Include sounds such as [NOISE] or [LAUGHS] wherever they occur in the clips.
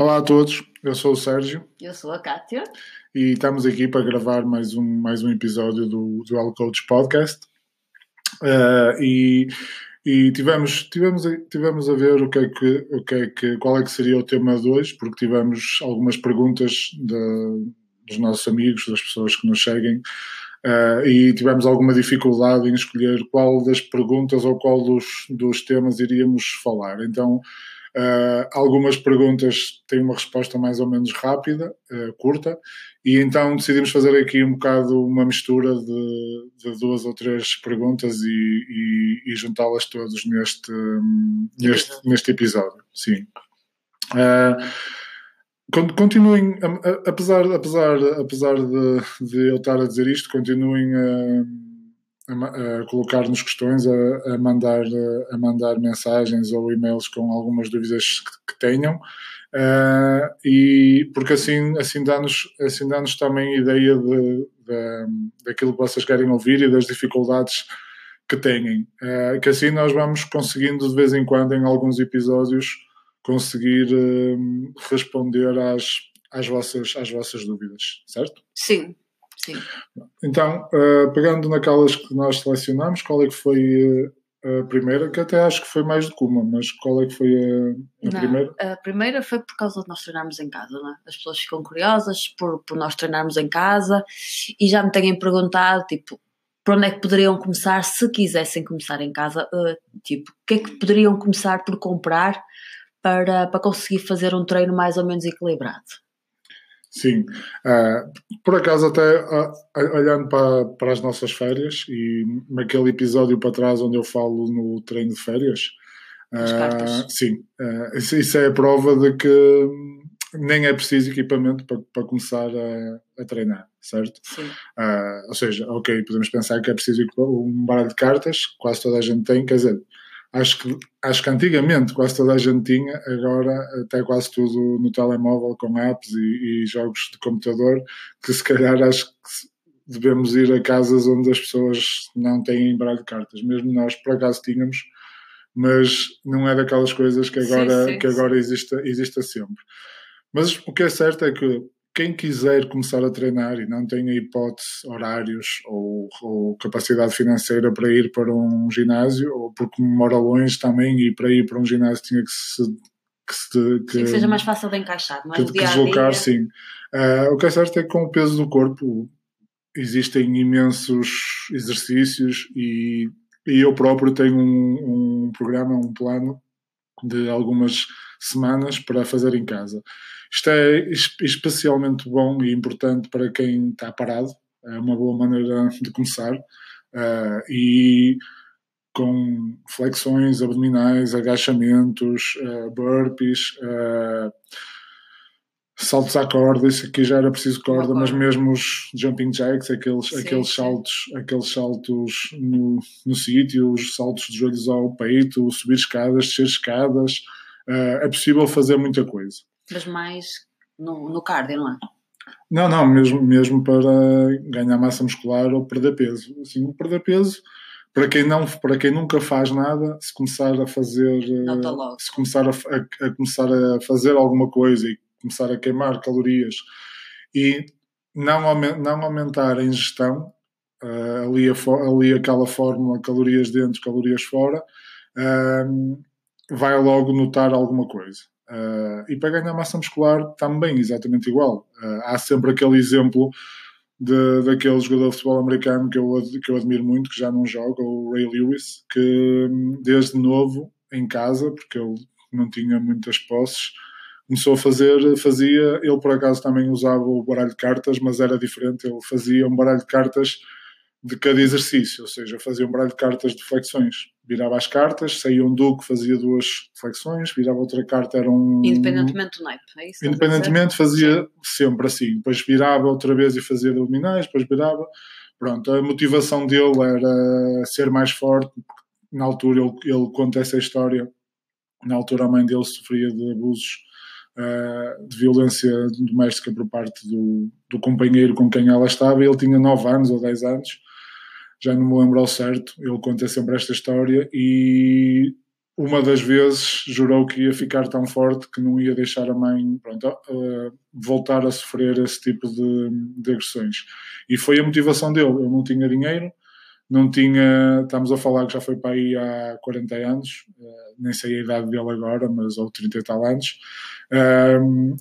Olá a todos, eu sou o Sérgio. Eu sou a Kátia. E estamos aqui para gravar mais um, mais um episódio do Dual Coach Podcast. Uh, e e tivemos, tivemos, tivemos a ver o que é que, o que, é que, qual é que seria o tema de hoje, porque tivemos algumas perguntas de, dos nossos amigos, das pessoas que nos seguem, uh, e tivemos alguma dificuldade em escolher qual das perguntas ou qual dos, dos temas iríamos falar. Então, Uh, algumas perguntas têm uma resposta mais ou menos rápida, uh, curta, e então decidimos fazer aqui um bocado uma mistura de, de duas ou três perguntas e, e, e juntá-las todas neste, neste, neste episódio. Sim. Uh, continuem, apesar, apesar, apesar de, de eu estar a dizer isto, continuem a a, a colocar-nos questões, a, a, mandar, a mandar mensagens ou e-mails com algumas dúvidas que, que tenham. Uh, e porque assim, assim dá-nos assim dá também ideia de, de, daquilo que vocês querem ouvir e das dificuldades que têm. Uh, que assim nós vamos conseguindo de vez em quando, em alguns episódios, conseguir uh, responder às, às, vossas, às vossas dúvidas, certo? Sim, Sim. Então, uh, pegando naquelas que nós selecionamos, qual é que foi uh, a primeira? Que até acho que foi mais do que uma, mas qual é que foi a, a não, primeira? A primeira foi por causa de nós treinarmos em casa, não é? As pessoas ficam curiosas por, por nós treinarmos em casa e já me têm perguntado, tipo, por onde é que poderiam começar se quisessem começar em casa? Uh, tipo, o que é que poderiam começar por comprar para, para conseguir fazer um treino mais ou menos equilibrado? Sim, uh, por acaso até uh, olhando para, para as nossas férias e naquele episódio para trás onde eu falo no treino de férias, uh, sim, isso, isso, é a prova de que nem é preciso equipamento para, para começar a, a treinar, certo? Sim. ou seja, ok, podemos pensar que é preciso um baralho de cartas, quase toda a gente tem, quer dizer, acho que, acho que antigamente quase toda a gente tinha, agora até quase tudo no telemóvel com apps e, e jogos de computador, que se calhar acho que devemos ir a casas onde as pessoas não têm baralho de cartas. Mesmo nós por acaso tínhamos, mas não é daquelas coisas que agora, sim, sim, que agora exista, exista sempre. Mas o que é certo é que quem quiser começar a treinar e não tenha hipótese, horários ou, ou, capacidade financeira para ir para um ginásio, ou porque mora longe também e para ir para um ginásio tinha que se. Que, se, que, que seja mais fácil de encaixar, não é? Que, que deslocar, sim. Uh, o que é certo é que com o peso do corpo existem imensos exercícios e, e eu próprio tenho um, um programa, um plano de algumas semanas para fazer em casa. Isto é especialmente bom e importante para quem está parado, é uma boa maneira de começar. Uh, e com flexões abdominais, agachamentos, uh, burpees, uh, saltos à corda, isso aqui já era preciso corda, mas mesmo os jumping jacks, aqueles, sim, aqueles sim. saltos, aqueles saltos no, no sítio, os saltos de joelhos ao peito, subir escadas, descer escadas, uh, é possível fazer muita coisa mas mais no, no cardio, não é? Não, não, mesmo, mesmo para ganhar massa muscular ou perder peso. Assim, perder peso, para quem, não, para quem nunca faz nada, se começar a fazer. Se começar a, a, a, começar a fazer alguma coisa e começar a queimar calorias e não, não aumentar a ingestão, uh, ali, a, ali aquela fórmula calorias dentro, calorias fora, uh, vai logo notar alguma coisa. Uh, e para ganhar massa muscular também exatamente igual. Uh, há sempre aquele exemplo de, daquele jogador de futebol americano que eu, que eu admiro muito, que já não joga, o Ray Lewis, que desde novo em casa, porque ele não tinha muitas posses, começou a fazer, fazia, ele por acaso também usava o baralho de cartas, mas era diferente, ele fazia um baralho de cartas de cada exercício, ou seja, fazia um baralho de cartas de flexões. Virava as cartas, saía um duque, fazia duas flexões, virava outra carta, era um. Independentemente do naipe, é isso? Independentemente, fazia sempre assim. Depois virava outra vez e fazia abdominais, depois virava. Pronto, a motivação dele era ser mais forte. Na altura, ele, ele conta essa história. Na altura, a mãe dele sofria de abusos uh, de violência doméstica por parte do, do companheiro com quem ela estava. Ele tinha 9 anos ou 10 anos já não me lembro ao certo, ele conta sempre esta história e uma das vezes jurou que ia ficar tão forte que não ia deixar a mãe pronto, uh, voltar a sofrer esse tipo de, de, agressões. E foi a motivação dele. Eu não tinha dinheiro, não tinha. Estamos a falar que já foi para aí há 40 anos, uh, nem sei a idade dele agora, mas ou 30 e tal anos.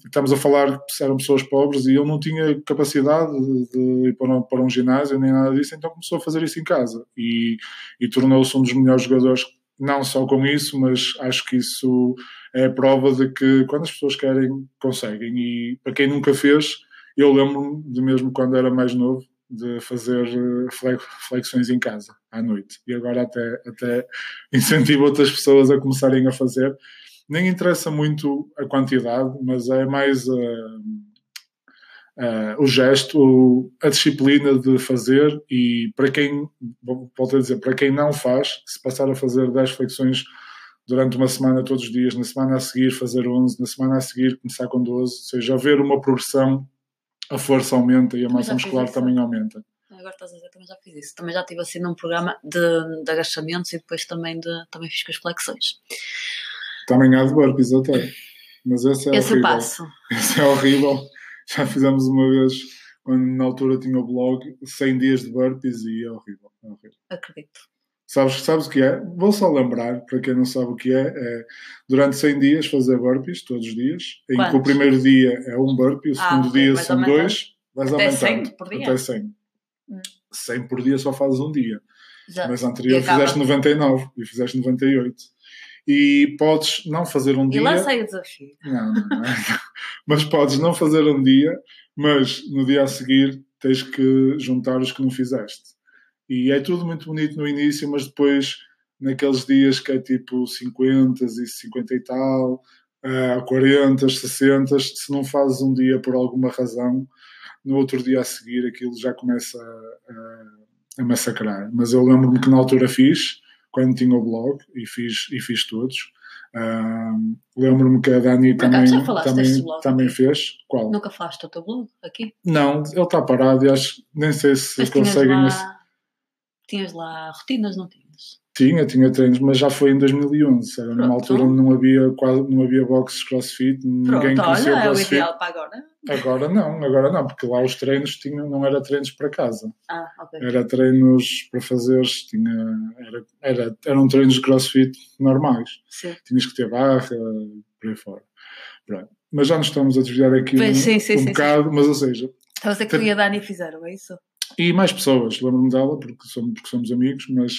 Estamos a falar que eram pessoas pobres e ele não tinha capacidade de, ir para um, para um ginásio nem nada disso, então começou a fazer isso em casa e, e tornou-se um dos melhores jogadores não só com isso, mas acho que isso é prova de que quando as pessoas querem, conseguem. E para quem nunca fez, eu lembro-me de mesmo quando era mais novo, de fazer eh, flexões em casa à noite. E agora até, até [LAUGHS] incentivo outras pessoas a começarem a fazer. Nem interessa muito a quantidade, mas é mais. Uh, uh, o gesto, a disciplina de fazer e para quem, volto a dizer, para quem não faz, se passar a fazer 10 flexões durante uma semana todos os dias, na semana a seguir fazer 11, na semana a seguir começar com 12, ou seja, haver uma progressão, a força aumenta e a massa muscular também aumenta. Agora estás a dizer, também já fiz isso. Também já estive assim num programa de, de agachamentos e depois também, de, também fiz com as flexões. Também há de burpees até. Mas esse é esse horrível. passo. [LAUGHS] Esse é horrível já fizemos uma vez, quando na altura tinha o blog, 100 dias de burpees e é horrível. É horrível. Acredito. Sabes, sabes o que é? Vou só lembrar, para quem não sabe o que é, é durante 100 dias fazer burpees, todos os dias, em Quantos? que o primeiro dia é um burpee, o ah, segundo ah, dia são dois, vais até aumentando. 100 por dia? Até 100. Hum. 100 por dia só fazes um dia. Já. Mas anterior fizeste 99 e fizeste 98 e podes não fazer um dia. E lancei o desafio. Não, não, não, Mas podes não fazer um dia, mas no dia a seguir tens que juntar os que não fizeste. E é tudo muito bonito no início, mas depois, naqueles dias que é tipo 50 e 50 e tal, uh, 40, 60, se não fazes um dia por alguma razão, no outro dia a seguir aquilo já começa a, a, a massacrar. Mas eu lembro-me que na altura fiz quando tinha o blog e fiz, e fiz todos. Uh, Lembro-me que a Dani também, também, também fez. Qual? Nunca falaste do teu blog aqui? Não, ele está parado e acho nem sei se Mas conseguem. Tinhas lá, tinhas lá rotinas, não tinhas? Tinha, tinha treinos, mas já foi em 2011. Era numa altura onde não havia, quase, não havia boxes crossfit, ninguém Pronto, conhecia olha, crossfit. é o ideal para agora. Agora não, agora não, porque lá os treinos tinham, não era treinos para casa. Ah, ok. Era treinos para fazer, tinha, era, era, eram treinos de crossfit normais. Sim. Tinhas que ter barra, por aí fora. Pronto. Mas já nos estamos a desviar aqui pois, um, sim, sim, um sim, bocado, mas ou seja. Então você que e a Dani fizeram, é isso? E mais pessoas, lembro-me dela, porque somos, porque somos amigos, mas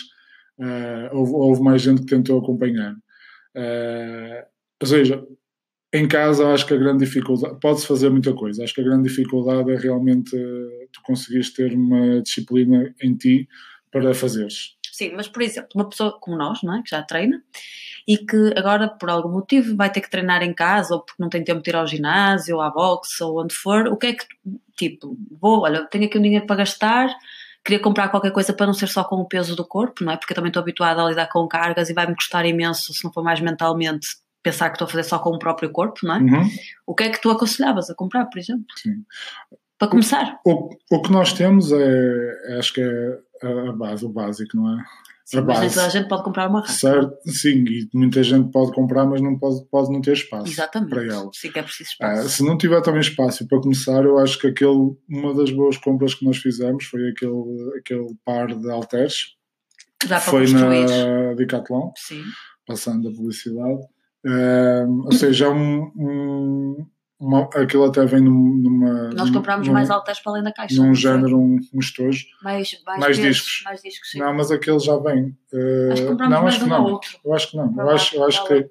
Uh, houve, houve, mais gente que tentou acompanhar. Uh, ou seja, em casa acho que a grande dificuldade, pode-se fazer muita coisa, acho que a grande dificuldade é realmente uh, tu conseguires ter uma disciplina em ti para fazeres. Sim, mas por exemplo, uma pessoa como nós, não é? que já treina, e que agora, por algum motivo, vai ter que treinar em casa, ou porque não tem tempo de ir ao ginásio, ou à boxe, ou onde for, o que é que, tipo, vou, olha, tenho aqui um dinheiro para gastar, queria comprar qualquer coisa para não ser só com o peso do corpo, não é? Porque eu também estou habituada a lidar com cargas e vai-me custar imenso, se não for mais mentalmente, pensar que estou a fazer só com o próprio corpo, não é? Uhum. O que é que tu aconselhavas a comprar, por exemplo? Sim. Para começar. O, o, que nós temos é, acho que é a base, o básico, não é? Sim, mas nem toda a gente pode comprar uma raça. Certo, sim, e muita gente pode comprar, mas não pode, pode não ter espaço Exatamente. para ela. Sim, que é preciso espaço. Ah, se não tiver também espaço para começar, eu acho que aquele, uma das boas compras que nós fizemos foi aquele, aquele par de halteres. Dá para foi construir. na Decathlon, sim. passando a publicidade. Ou seja, é um, um uma, aquilo até vem numa. Nós comprámos num, mais altas para além da caixa. Num género, um, um estojo. Mais, mais, mais discos. Mais discos não, mas aquele já vem. Uh, que não, acho que não. Eu acho que não. eu acho, eu acho, que,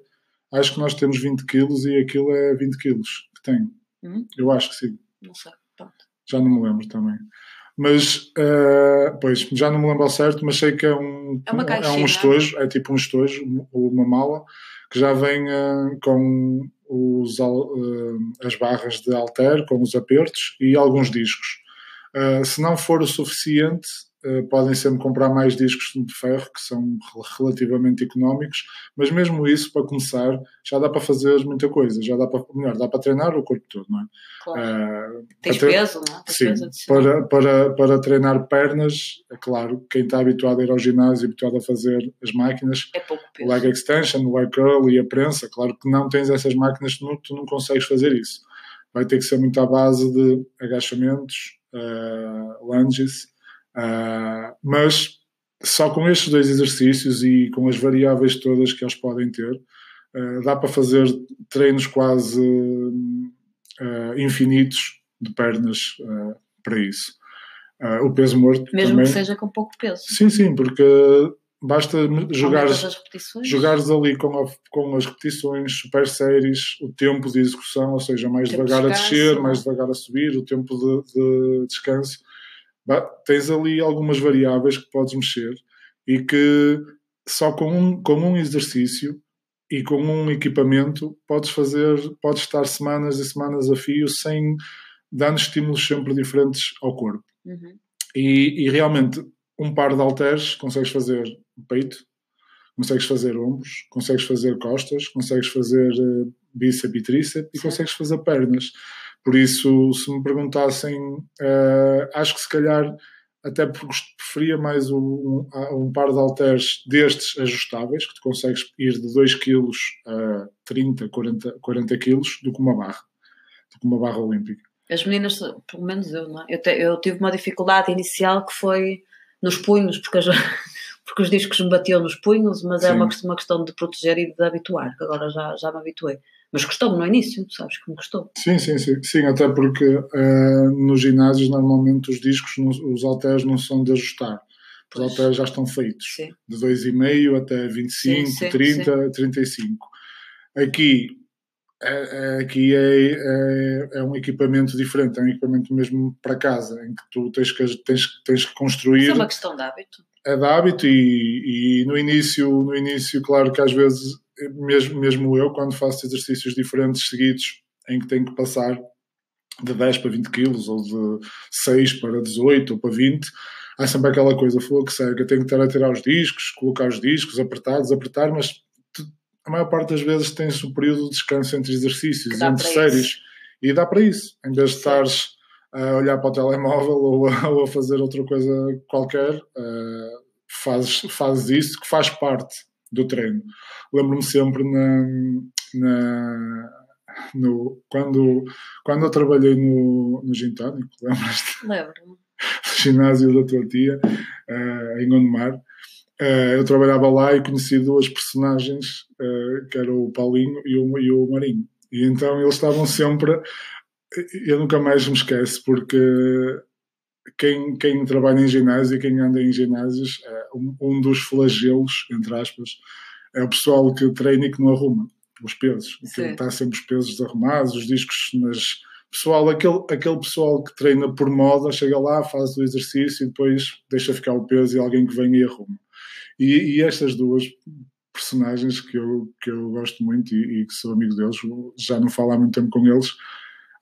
acho que nós temos 20 quilos e aquilo é 20 quilos que tem. Hum? Eu acho que sim. Não sei. Pronto. Já não me lembro também. Mas, uh, pois, já não me lembro ao certo, mas sei que é um, é, uma é um estojo, é tipo um estojo, uma mala, que já vem uh, com os, uh, as barras de alter com os apertos e alguns discos. Se não for o suficiente, podem sempre comprar mais discos de ferro, que são relativamente económicos, mas mesmo isso, para começar, já dá para fazer muita coisa, já dá para, melhor, dá para treinar o corpo todo, não é? Claro. Uh, Tens peso, não é? Tens sim, peso para, para, para treinar pernas, é claro, quem está habituado a ir ao ginásio, habituado a fazer as máquinas, é pouco peso. o leg extension, o leg curl e a prensa, claro que não tens essas máquinas, tu não, tu não consegues fazer isso. Vai ter que ser muito à base de agachamentos, uh, lunges, uh, mas só com estes dois exercícios e com as variáveis todas que eles podem ter, uh, dá para fazer treinos quase infinitos de pernas para isso. o peso morto. Mesmo também. que seja com pouco peso. Sim, sim, porque basta jogares, jogares ali com, a, com as repetições super séries, o tempo de execução, ou seja, mais devagar de a descer, mais devagar a subir, o tempo de, de descanso. Tens ali algumas variáveis que podes mexer e que só com um, com um exercício e com um equipamento podes fazer, podes estar semanas e semanas a fio sem dando estímulos sempre diferentes ao corpo. Uhum. E, e realmente um par de halteres consegues fazer peito, consegues fazer ombros, consegues fazer costas, consegues fazer uh, bíceps e tríceps e consegues fazer pernas. Por isso, se me perguntassem, uh, acho que se calhar até preferia mais um, um, par de halteres destes ajustáveis, que tu consegues ir de 2 kg a 30, 40, 40 kg, do que uma barra, do que uma barra olímpica. As meninas, pelo menos eu, não é? eu, te, eu tive uma dificuldade inicial que foi nos punhos, porque, as, [LAUGHS] porque os discos me batiam nos punhos, mas é Sim. é uma, uma questão de proteger e de habituar, que agora já, já me habituei. Mas custou-me no início, sabes que me custou. Sim, sim, sim, sim até porque uh, nos ginásios normalmente os discos, os halteres não são de ajustar. Os halteres já estão feitos. Sim. De 2,5 até 25, sim, sim, 30, sim. 35. Aqui é, é, aqui é, é, é, um equipamento diferente, é um equipamento mesmo para casa, em que tu tens que, tens, tens que construir. Isso é uma questão de hábito. É de hábito e, e no início, no início, claro que às vezes, mesmo, mesmo eu, quando faço exercícios diferentes seguidos, em que tenho que passar de 10 para 20 quilos, ou de 6 para 18 ou para 20, há sempre aquela coisa, foi que que eu tenho que estar a tirar os discos, colocar os discos, apertar, desapertar, mas a maior parte das vezes tens o período de descanso entre exercícios, entre séries, isso. e dá para isso. Em vez de estares a olhar para o telemóvel [LAUGHS] ou a, ou a fazer outra coisa qualquer, uh, fazes, fazes isso que faz parte do treino. Lembro-me sempre na, na no, quando, quando eu trabalhei no, no Gintónico, [LAUGHS] lembras-te? Lembro-me. No ginásio da tua tia, uh, em Gondomar, Uh, eu trabalhava lá e conheci duas personagens, uh, que era o Paulinho e o, e o Marinho. E então eles estavam sempre. Eu nunca mais me esqueço, porque quem, quem trabalha em ginásio e quem anda em ginásios, é um, um, dos flagelos, entre aspas, é o pessoal que treina e que não arruma os pesos. Que está sempre os pesos desarrumados, os discos nas. Pessoal, aquele, aquele pessoal que treina por moda, chega lá, faz o exercício e depois deixa ficar o peso e alguém que vem e arruma. E, e estas duas personagens que eu, que eu gosto muito e, e, que sou amigo deles, já não falo há muito tempo com eles,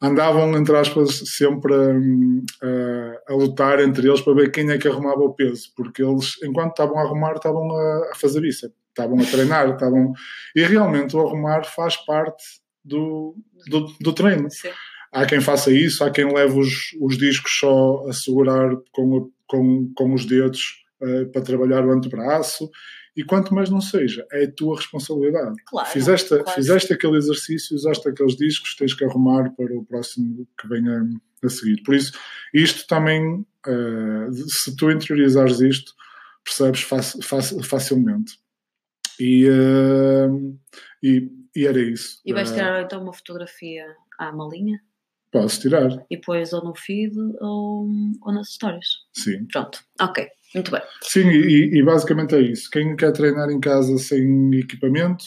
andavam, entre aspas, sempre a, a, lutar entre eles para ver quem é que arrumava o peso, porque eles, enquanto estavam a arrumar, estavam a, a fazer bíceps, estavam a treinar, estavam... E realmente o arrumar faz parte do, do, do treino. Sim. Há quem faça isso, há quem leve os, os discos só a segurar com, com, com os dedos uh, para trabalhar o antebraço. E quanto mais não seja, é a tua responsabilidade. Claro, fizeste, claro. fizeste aquele exercício, usaste aqueles discos, tens que arrumar para o próximo que venha a seguir. Por isso, isto também, uh, se tu interiorizares isto, percebes fac, fac, facilmente. E, uh, e, e, era isso. E vais tirar então uma fotografia à malinha? Posso tirar. E depois ou no feed ou, ou nas histórias. Sim. Pronto, ok. Muito bem. Sim, e, e, basicamente é isso. Quem quer treinar em casa sem equipamento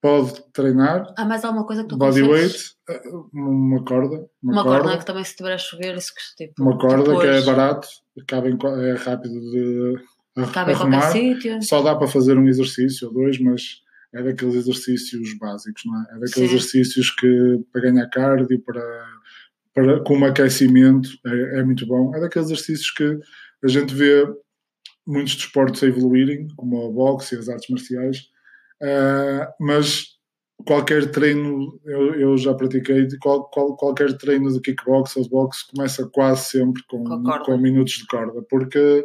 pode treinar. Há mais alguma coisa que tu Bodyweight, eh, uma corda. Uma, uma corda, corda, que também se tiver a chover, isso que tipo. Uma corda depois... que é barato, cabe em, é rápido de cabe arrumar. Sítio. Só dá para fazer um exercício ou dois, mas é daqueles exercícios básicos, não é? É daqueles Sim. exercícios que para ganhar cardio, para, para, como aquecimento, é, é muito bom. É daqueles exercícios que a gente vê muitos desportos a evoluírem, como a boxe e as artes marciais, uh, mas qualquer treino, eu, eu já pratiquei, qual, qual, qualquer treino de kickbox ou de boxe começa quase sempre com, com minutos de corda, porque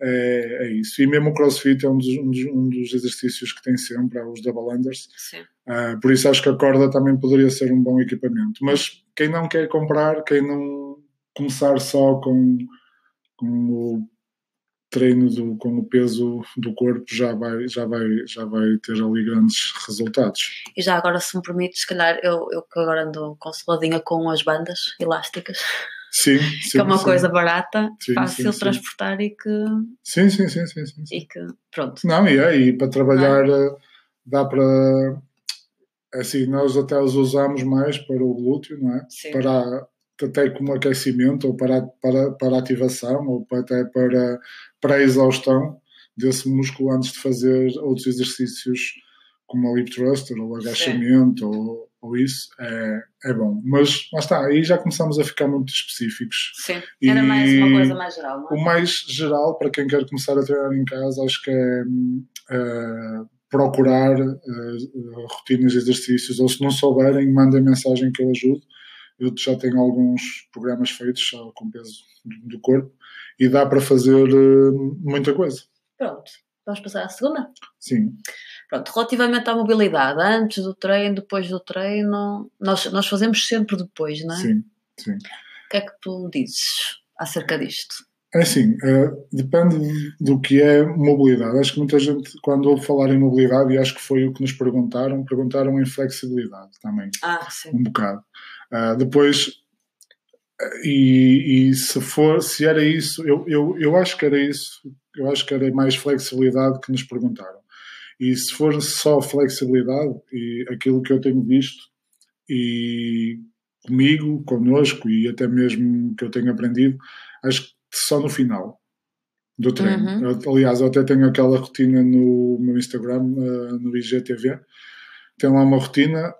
é, é, isso. E mesmo o crossfit é um dos, um dos, um dos exercícios que tem sempre, é os double unders. Uh, por isso acho que a corda também poderia ser um bom equipamento. Mas quem não quer comprar, quem não começar só com, com o treino do, com o peso do corpo já vai, já, vai, já vai ter ali grandes resultados. E já agora, se me permite, se calhar eu, eu que agora ando consoladinha com as bandas elásticas. Sim, [LAUGHS] sim, que é uma sim. coisa barata, sim, fácil sim, transportar e que. Sim, sim, sim, sim, sim, E que, pronto. Não, e é, e para trabalhar é? dá para. Assim, nós até os usamos mais para o glúteo, não é? Sim. Para, até como aquecimento, ou para, para, para ativação, ou até para, para a exaustão desse músculo antes de fazer outros exercícios como o hip thruster, ou agachamento, ou ou isso, é, é bom. Mas lá está, aí já começamos a ficar muito específicos. Sim, era mais uma coisa mais geral, é? O mais geral, para quem quer começar a treinar em casa, acho que é, é procurar é, rotinas de exercícios, ou se não souberem, mandem mensagem que eu ajudo. Eu já tenho alguns programas feitos só com peso do corpo e dá para fazer eh, muita coisa. Pronto, vamos passar à segunda? Sim. Pronto, relativamente à mobilidade, antes do treino, depois do treino, nós, nós fazemos sempre depois, não é? Sim, sim. O que é que tu dizes acerca disto? É assim, uh, depende do que é mobilidade. Acho que muita gente, quando ouve falar em mobilidade, e acho que foi o que nos perguntaram, perguntaram em flexibilidade também. Ah, sim. Um bocado. Uh, depois, e, e, se for, se era isso, eu, eu, eu acho que era isso, eu acho que era mais flexibilidade que nos perguntaram. E se for só flexibilidade e aquilo que eu tenho visto e comigo, connosco e até mesmo que eu tenho aprendido, acho que só no final do treino. Uhum. Aliás, eu até tenho aquela rotina no meu Instagram, uh, no IGTV. Tem lá uma rotina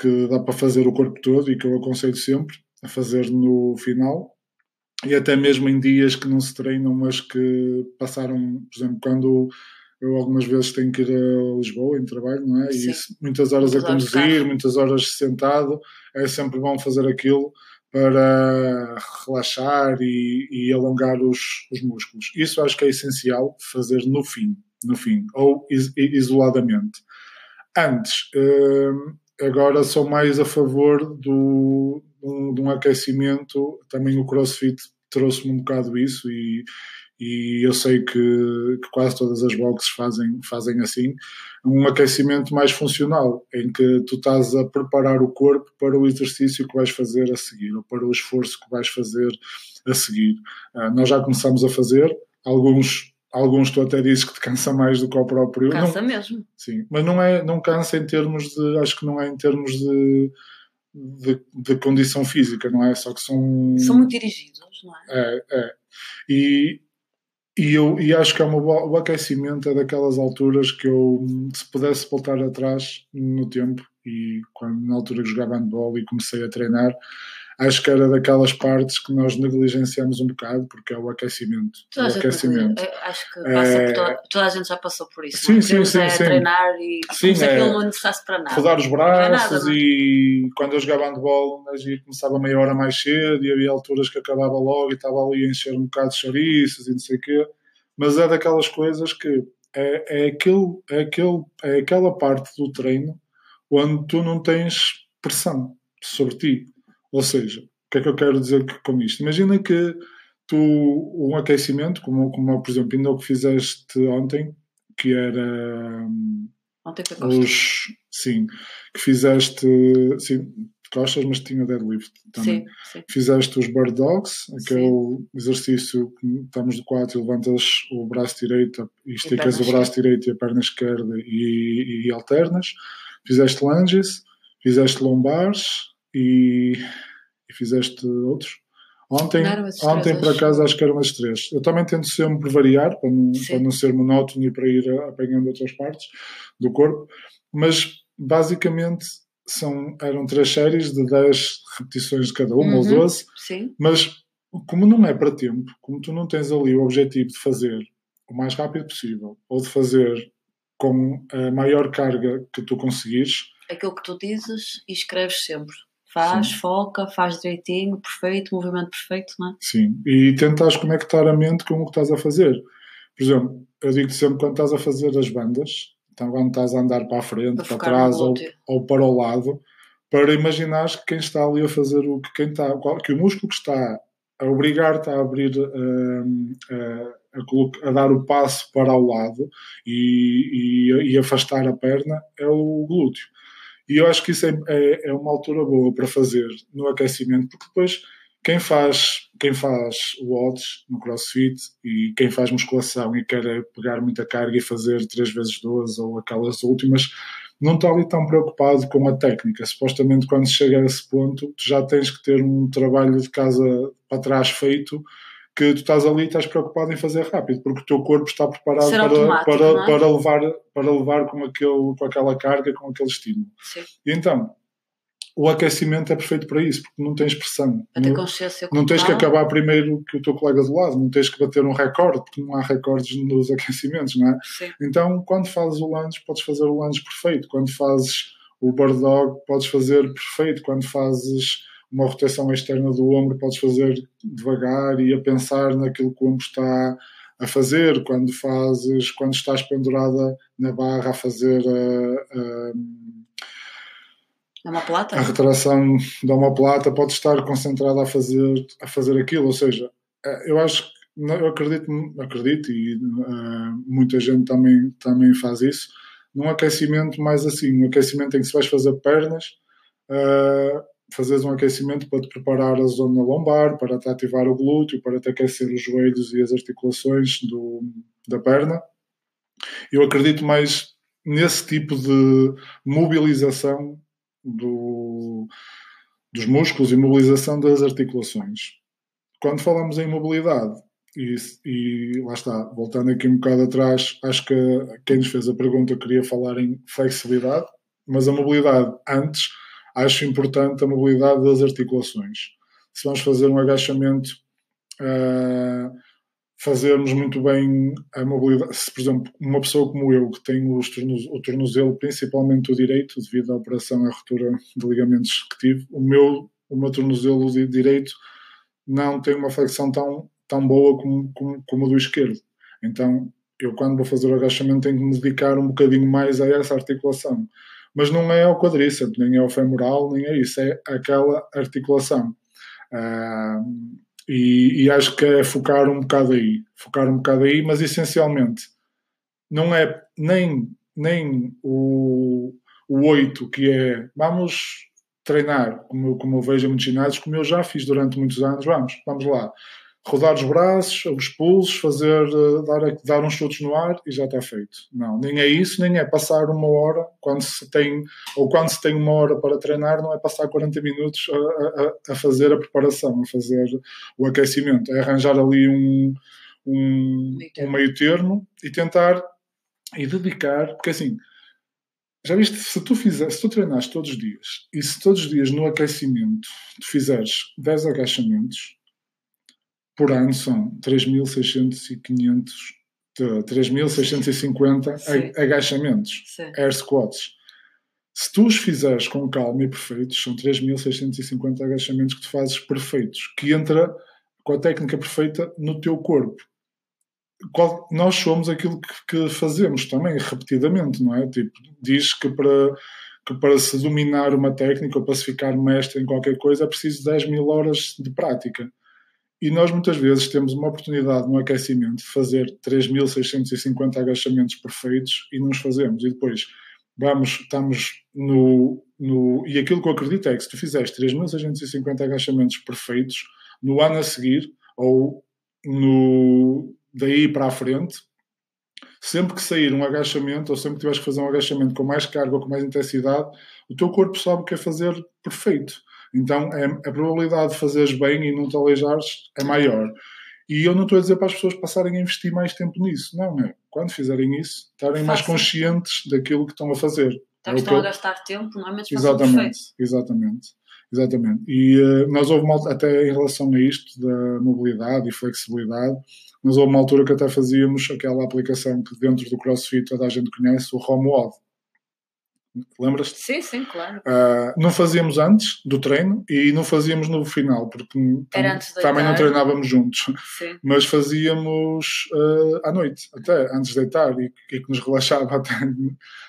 que dá para fazer o corpo todo e que eu aconselho sempre a fazer no final. E até mesmo em dias que não se treinam, mas que passaram, por exemplo, quando eu algumas vezes tenho que ir a Lisboa em trabalho, não é? Sim. E muitas horas a conduzir, muitas horas sentado, é sempre bom fazer aquilo para relaxar e, e alongar os, os, músculos. Isso acho que é essencial fazer no fim, no fim, ou is, isoladamente. Antes, hum, agora sou mais a favor do, de um aquecimento, também o CrossFit trouxe-me um bocado isso e e eu sei que, que, quase todas as boxes fazem, fazem assim, um aquecimento mais funcional, em que tu estás a preparar o corpo para o exercício que vais fazer a seguir, ou para o esforço que vais fazer a seguir. Uh, nós já começamos a fazer, alguns, alguns tu até dizes que te cansa mais do que o próprio. Cansa não, mesmo. Sim, mas não, é, não cansa em termos de, acho que não é em termos de, de, de condição física, não é? Só que são... São muito dirigidos, não é? É, é. E, e, eu, e acho que é uma boa, o aquecimento é daquelas alturas que eu, se pudesse voltar atrás no tempo, e quando, na altura que jogava handball e comecei a treinar, acho que era daquelas partes que nós negligenciamos um bocado, porque é o aquecimento. Toda o aquecimento. acho que é... toda, toda, a gente já passou por isso. Sim, não? sim, sim, é sim. treinar e sim, é... aquilo não necessitasse para nada. Rodar os braços nada, e quando eu jogava handball e começava meia hora mais cedo e havia alturas que acabava logo e estava ali a encher um bocado de chouriços e não sei o quê. Mas é daquelas coisas que é, é, aquele, é, aquele, é aquela parte do treino onde tu não tens pressão sobre ti. Ou seja, o que é que eu quero dizer com isto? Imagina que tu, um aquecimento, como, como por exemplo, ainda o que fizeste ontem, que era. Ontem foi os, Sim, que fizeste. Sim, costas, mas tinha deadlift também. Sim, sim. Fizeste os bird dogs, aquele exercício que estamos de quatro e levantas o braço direito e esticas e o braço direito e a perna esquerda e, e, alternas. Fizeste lunges, fizeste lombares e, e fizeste outros. Ontem, ontem por acaso, acho que eram as três. Eu também tento sempre variar, para não, para não ser monótono e para ir apanhando outras partes do corpo, mas basicamente são, eram três séries de 10 repetições de cada uma, uhum, ou 12, sim. mas como não é para tempo, como tu não tens ali o objetivo de fazer o mais rápido possível ou de fazer com a maior carga que tu conseguires. Aquilo que tu dizes e escreves sempre. Faz, Sim. foca, faz direitinho, perfeito, movimento perfeito, não é? Sim, e tentas conectar a mente com o que estás a fazer. Por exemplo, eu digo sempre quando estás a fazer as bandas, então quando estás a andar para a frente, para, para trás ou, ou, para o lado, para imaginar que quem está ali a fazer o que quem está, que o músculo que está a obrigar-te a abrir, hum, a, a, a, dar o passo para o lado e, e, e, afastar a perna é o glúteo. E eu acho que isso é, é, é uma altura boa para fazer no aquecimento, porque depois quem faz, quem faz watts no crossfit e quem faz musculação e quer pegar muita carga e fazer 3 vezes 12 ou aquelas últimas, não está ali tão preocupado com a técnica. Supostamente, quando chega a esse ponto, já tens que ter um trabalho de casa para trás feito que tu estás ali e estás preocupado em fazer rápido, porque o teu corpo está preparado para, para, é? para, levar, para levar com, aquele, com aquela carga, com aquele estímulo. Sim. E então, o aquecimento é perfeito para isso, porque não tens pressão. Não, não tens que acabar primeiro que o teu colega do lado, não tens que bater um recorde, porque não há recordes nos [LAUGHS] aquecimentos, não é? Sim. Então, quando fazes o lunge, podes fazer o lunge perfeito. Quando fazes o bird dog, podes fazer perfeito. Quando fazes uma rotação externa do ombro, podes fazer devagar e a pensar naquilo que o ombro está a fazer. Quando fazes, quando estás pendurada na barra a fazer a, a Omoplata? A retração da omoplata pode estar concentrada a fazer, a fazer aquilo, ou seja, eh, eu acho eu acredito, acredito e uh, muita gente também, também faz isso, num aquecimento mais assim, um aquecimento em que se vais fazer pernas, uh, fazes um aquecimento para te preparar a zona lombar, para te ativar o glúteo, para te aquecer os joelhos e as articulações do, da perna. Eu acredito mais nesse tipo de mobilização do, dos músculos e mobilização das articulações. Quando falamos em mobilidade, e, e, lá está, voltando aqui um bocado atrás, acho que quem nos fez a pergunta queria falar em flexibilidade, mas a mobilidade antes, acho importante a mobilidade das articulações. Se vamos fazer um agachamento uh, fazermos muito bem a mobilidade. Se, por exemplo, uma pessoa como eu, que tem o tornozelo, principalmente o direito, devido à operação à ruptura de ligamentos que tive, o meu, o meu tornozelo direito não tem uma flexão tão, tão boa como, como, como o do esquerdo. Então, eu quando vou fazer o agachamento tenho que me dedicar um bocadinho mais a essa articulação. Mas não é ao quadríceps, nem é ao femoral, nem é isso, é aquela articulação. Uh, e, e, acho que é focar um bocado aí, focar um bocado aí, mas essencialmente não é nem, nem o, o 8 que é vamos treinar, como, como eu vejo em muitos ginásios, como eu já fiz durante muitos anos, vamos, vamos lá rodar os braços, os pulsos, fazer, eh, dar, dar uns chutes no ar e já está feito. Não, nem é isso, nem é passar uma hora, quando se tem, ou quando se tem uma hora para treinar, não é passar 40 minutos a, a, a fazer a preparação, a fazer o aquecimento, é arranjar ali um, um, meio termo. um meio termo e tentar e dedicar, porque assim, já viste, se tu, fizer, se tu treinares todos os dias e se todos os dias no aquecimento tu fizeres 10 agachamentos, por ano são 3.600 e 500, 3.650 agachamentos, Sim. air squats. Se tu os fizeres com calma e perfeitos, são 3.650 agachamentos que tu fazes perfeitos, que entra com a técnica perfeita no teu corpo. Qual, nós somos aquilo que, que, fazemos também, repetidamente, não é? Tipo, diz que para, que para se dominar uma técnica ou para se ficar mestre em qualquer coisa é preciso 10 mil horas de prática. E nós muitas vezes temos uma oportunidade no aquecimento de fazer 3.650 agachamentos perfeitos e não os fazemos. E depois vamos, estamos no, no. E aquilo que eu acredito é que se tu fizeres 3.650 agachamentos perfeitos, no ano a seguir, ou no, daí para a frente, sempre que sair um agachamento, ou sempre que tiveres que fazer um agachamento com mais carga ou com mais intensidade, o teu corpo sabe que é fazer perfeito. Então é, a probabilidade de fazeres bem e não te aleijares é maior. E eu não estou a dizer para as pessoas passarem a investir mais tempo nisso. Não, é. Quando fizerem isso, estarem mais conscientes daquilo que estão a fazer. Então, é estão eu... a gastar tempo, não é? Exatamente, exatamente. Exatamente. E uh, nós houve uma, até em relação a isto da mobilidade e flexibilidade, nós houve uma altura que até fazíamos aquela aplicação que dentro do CrossFit toda a gente conhece, o HomeWod. Lembras-te? Sim, sim, claro. Uh, não fazíamos antes do treino e não fazíamos no final, porque também não treinávamos juntos. Sim. Mas fazíamos uh, à noite, até antes de deitar, e, e que nos relaxava [LAUGHS] até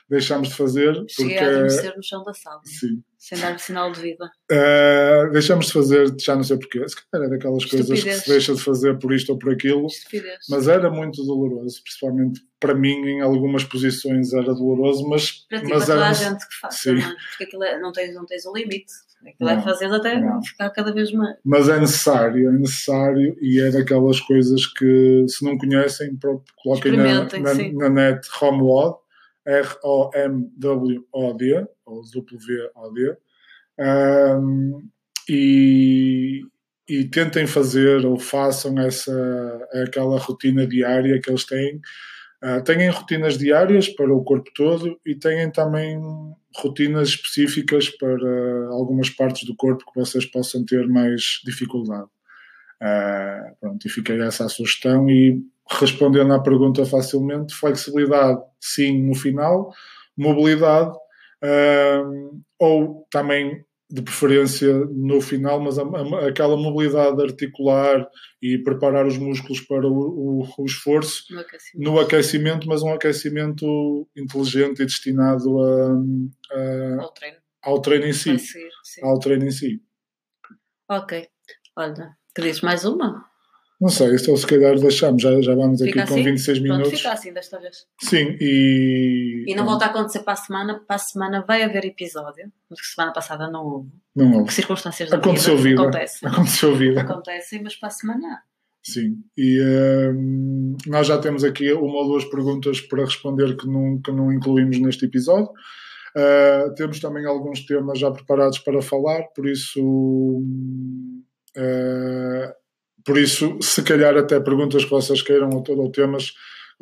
deixámos de fazer. Cheguei porque... a adormecer no chão da sala. Sim. Sem dar sinal de vida. Uh, deixamos de fazer, já não sei porquê, se calhar é daquelas coisas que se deixa de fazer por isto ou por aquilo. Estupidez. Mas era muito doloroso, principalmente para mim, em algumas posições era doloroso, mas. Para ti, mas para toda a gente que faz, Sim. Também, porque aquilo é, não, tens, não tens o limite. Aquilo é não, é fazer até não. ficar cada vez mais. Mas é necessário, é necessário e é daquelas coisas que, se não conhecem, coloquem na, na, na net HomeWod R-O-M-W-O-D, ou W-O-D, um, e, e tentem fazer ou façam essa, aquela rotina diária que eles têm. Uh, rotinas diárias para o corpo todo e têm também rotinas específicas para algumas partes do corpo que vocês possam ter mais dificuldade. Uh, pronto, e fiquei essa a sugestão e respondendo à pergunta facilmente, flexibilidade sim no final, mobilidade uh, ou também de preferência no final, mas a, a, aquela mobilidade articular e preparar os músculos para o, o, o esforço no aquecimento. no aquecimento. mas um aquecimento inteligente e destinado a, a, ao, treino. ao treino em si. Ser, ao treino em si. Ok. Olha, querias mais uma? Não sei, então se calhar deixamos, já, já vamos fica aqui assim? com 26 Pronto, minutos. Fica assim desta vez. Sim, e. E não volta a acontecer para a semana, para a semana vai haver episódio, porque semana passada não houve. Não houve. Circunstâncias da Aconteceu vida, vida. Acontece. Aconteceu vida. Acontecem, mas para a semana Sim, e um, nós já temos aqui uma ou duas perguntas para responder que não, que não incluímos neste episódio. Uh, temos também alguns temas já preparados para falar, por isso uh, por isso, se calhar até perguntas que vocês queiram ou, ou temas que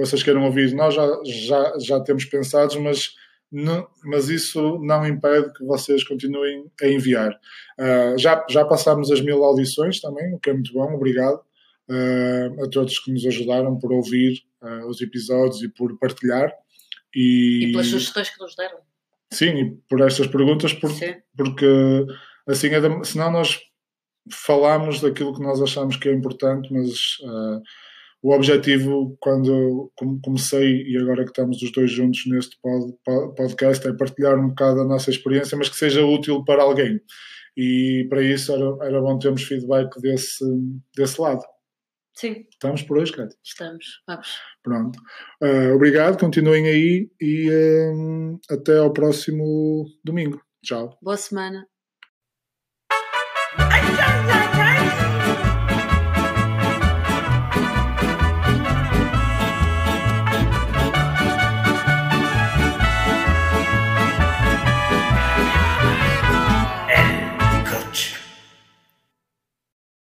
vocês queiram ouvir, nós já, já, já temos pensados, mas, não, mas isso não impede que vocês continuem a enviar. Uh, já, já passámos as mil audições também, o que é muito bom, obrigado uh, a todos que nos ajudaram por ouvir uh, os episódios e por partilhar. E, e pelas sugestões que nos deram. Sim, e por estas perguntas, por, porque assim, é senão nós falámos daquilo que nós achamos que é importante, mas uh, o objetivo, quando comecei e agora que estamos os dois juntos neste pod, podcast, é partilhar um bocado a nossa experiência, mas que seja útil para alguém. E para isso era, era bom termos feedback desse, desse lado. Sim. Estamos por hoje, Cátia? Estamos, vamos. Pronto. Uh, obrigado, continuem aí e um, até ao próximo domingo. Tchau. Boa semana.